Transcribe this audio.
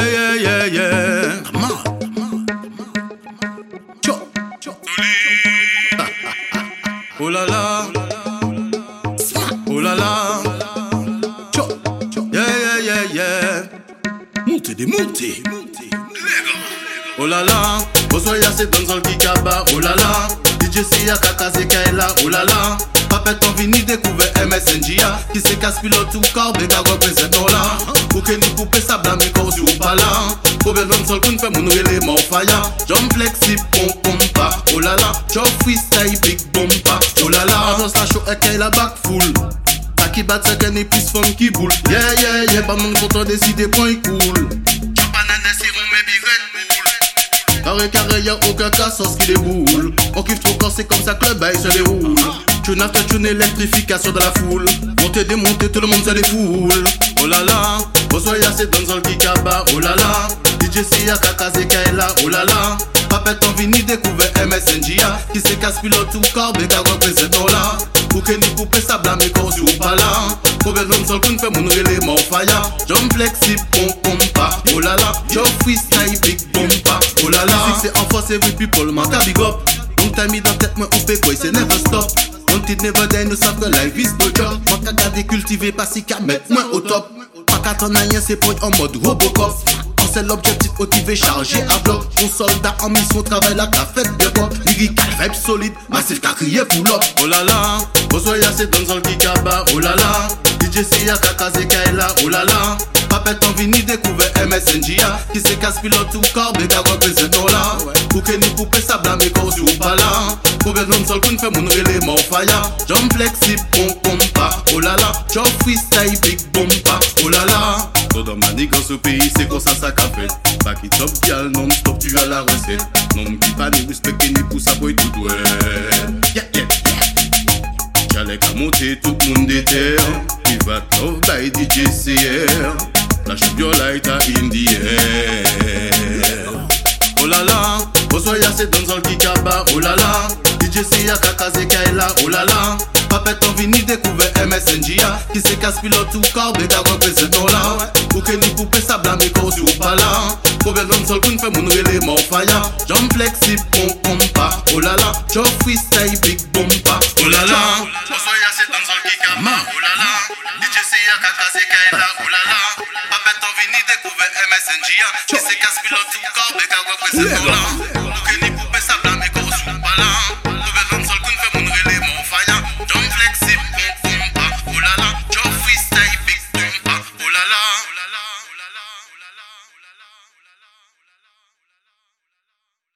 Yeah, yeah, yeah. Come on. Cho, cho. Oh la la. Oh la la. Cho. Yeah, yeah, yeah, yeah. Montez des montées. Oh la la. Osoya c'est dans le kikaba. Oh la la. DJ Sia Kakaze Kaila. Oh la la. Papet en vini découvert MSNJA Qui se casse pilote tout corps, béga représente non là Ou que ni couper sa blâme corps ou pas là. Problème dans sol qu'on fait mon élément fire. Jump flexi pom pom pa Oh la la, job freestyle big bomba Oh la la, annonce la show et qu'elle la back full. Ta qui bat sa et plus fun qui boule. Yeah yeah yeah, pas mon content décider point cool. Banane sirop mais big red bull. Carré carré y'a aucun cas sans ce qui déboule. On kiffe trop quand c'est comme ça que le bail se déroule Tune after tune électrification de la foule. Monter démonter tout le monde se défoule. Oh la la Osoya c'est dans le kikaba Oh la la DJ Sia Kakaze Kaila Oh la la Papet en vini découvert MSNJA Qui se casse pilote tout corps Béga représente oh là Ou que ni couper sa blâme et corps ou pas là. Dans le sol qu'on fait mon élément fire Jump flexi pom pom pa Oh la la Joe freestyle big bomba Oh la Musique c'est en force every people man big up. On t'a mis dans tête moi on fait quoi c'est never stop On it never nous savent que life is no job Moi qu'à garder cultiver pas si qu'à mettre moins au top. Pas qu'à t'en rien c'est point en mode Robocop. C'est l'objectif motivé chargé à bloc. Mon soldat en mission travaille la cafette de pop Lyrical vibe solide, massif qu'a crié pull up. Oh la la, Osoya c'est dans le kikaba Oh la la, DJ Sia Kakaze Kaila Oh la la, Papet en vini découvert MSNJA Qui se casse pilote tout corps, béga représente oh là Ou que ni couper sa blâme et corps ou pas là. Problème dans le sol qu'on fait mon élément fire Jump flexi pom pom pa Oh la la, job freestyle big bomba Oh la la Tout dans nigga ce pays c'est comme ça ça qu'a fait. Pas qui top gal non stop tu as la recette. Non qui pas ni respecter ni ça boy tout doué Yeah yeah J'allais qu'à monter tout le monde Private love by DJ CR up your light in the air. Oh la la, Osoya c'est dans le kikaba Oh la la, DJ Sia Kakaze Kaila Oh la la, Papet en vini découvert MSNJA Qui se casse pilote tout corps, béga représente oh là Ou que ni couper sa blâme et corps ou pas là. Problème dans le sol qu'on fait mon élément fire Jump flexi pom pom pa Oh la la, job freestyle big bomba Oh la la, Osoya c'est dans le kikaba Oh la la, DJ Sia Kakaze Kaila Oh la la, Papet en vini découvert MSNJA Qui se casse pilote tout corps, béga représente oh là